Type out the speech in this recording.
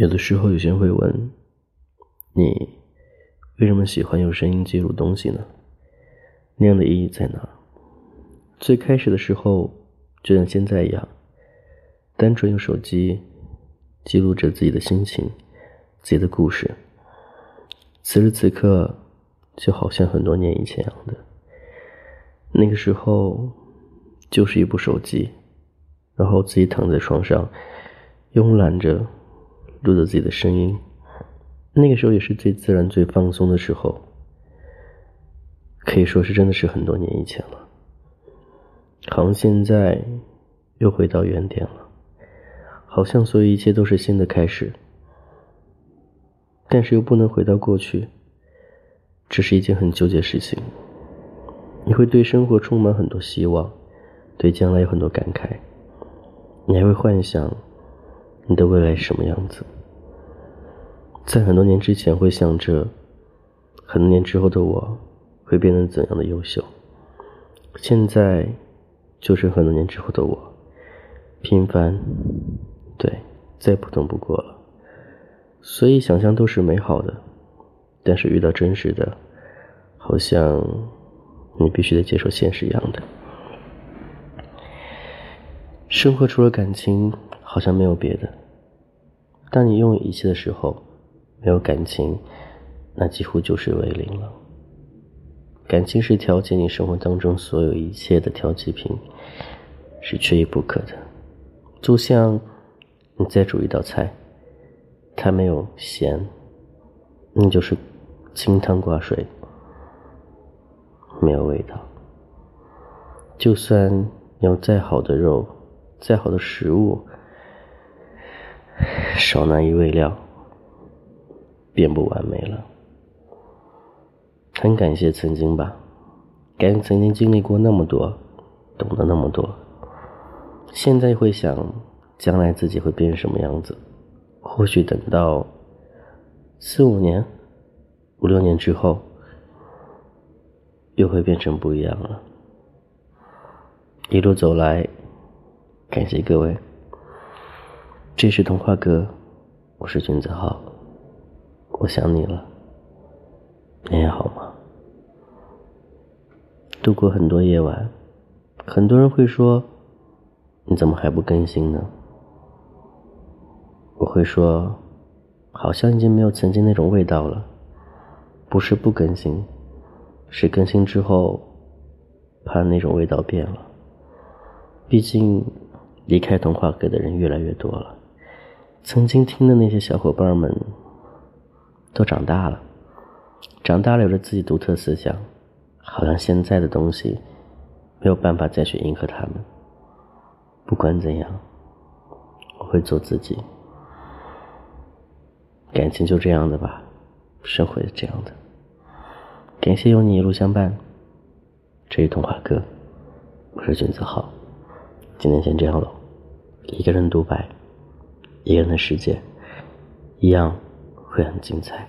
有的时候，有些人会问你为什么喜欢用声音记录东西呢？那样的意义在哪？最开始的时候，就像现在一样，单纯用手机记录着自己的心情、自己的故事。此时此刻，就好像很多年以前一样的，那个时候就是一部手机。然后自己躺在床上，慵懒着，录着自己的声音。那个时候也是最自然、最放松的时候，可以说是真的是很多年以前了。好像现在又回到原点了，好像所有一切都是新的开始，但是又不能回到过去，这是一件很纠结的事情。你会对生活充满很多希望，对将来有很多感慨。你还会幻想你的未来是什么样子？在很多年之前，会想着很多年之后的我会变得怎样的优秀。现在就是很多年之后的我，平凡，对，再普通不过了。所以想象都是美好的，但是遇到真实的，好像你必须得接受现实一样的。生活除了感情，好像没有别的。当你拥有一切的时候，没有感情，那几乎就是为零了。感情是调节你生活当中所有一切的调剂品，是缺一不可的。就像你再煮一道菜，它没有咸，那就是清汤挂水，没有味道。就算有再好的肉。再好的食物，少那一味料，便不完美了。很感谢曾经吧，感谢曾经经历过那么多，懂得那么多。现在会想，将来自己会变成什么样子？或许等到四五年、五六年之后，又会变成不一样了。一路走来。感谢各位，这是童话哥，我是君子浩，我想你了，你还好吗？度过很多夜晚，很多人会说，你怎么还不更新呢？我会说，好像已经没有曾经那种味道了，不是不更新，是更新之后，怕那种味道变了，毕竟。离开童话阁的人越来越多了，曾经听的那些小伙伴们都长大了，长大了有着自己独特思想，好像现在的东西没有办法再去迎合他们。不管怎样，我会做自己。感情就这样的吧，生活是这样的。感谢有你一路相伴，这是童话阁，我是君子浩，今天先这样了。一个人独白，一个人的世界，一样会很精彩。